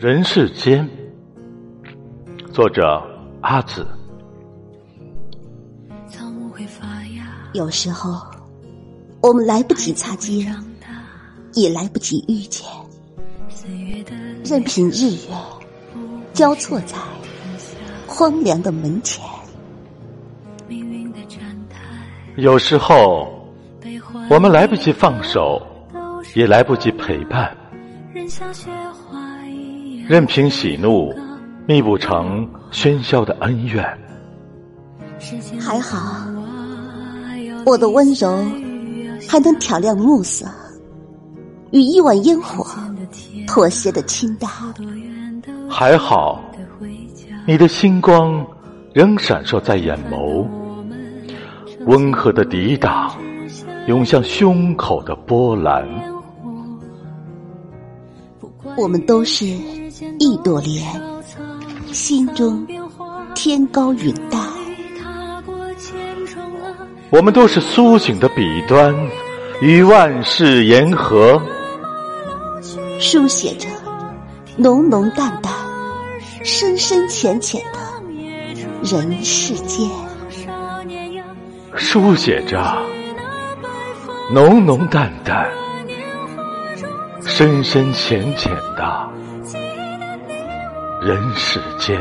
人世间，作者阿紫。有时候，我们来不及擦肩，也来不及遇见，任凭日月交错在荒凉的门前。有时候，我们来不及放手，也来不及陪伴，任凭喜怒觅不成喧嚣的恩怨。还好，我的温柔还能挑亮暮色，与一碗烟火妥协的清淡。还好，你的星光仍闪烁在眼眸。温和的抵挡，涌向胸口的波澜。我们都是一朵莲，心中天高云淡。我们都是苏醒的笔端，与万世言和。书写着浓浓淡淡、深深浅浅的人世间。书写着浓浓淡淡、深深浅浅的人世间。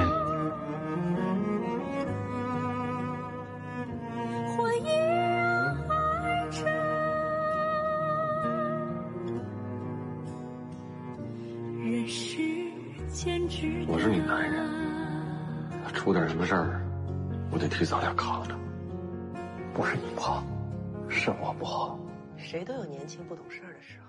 我是你男人，出点什么事儿，我得替咱俩扛着。不是你不好，是我不好。谁都有年轻不懂事儿的时候。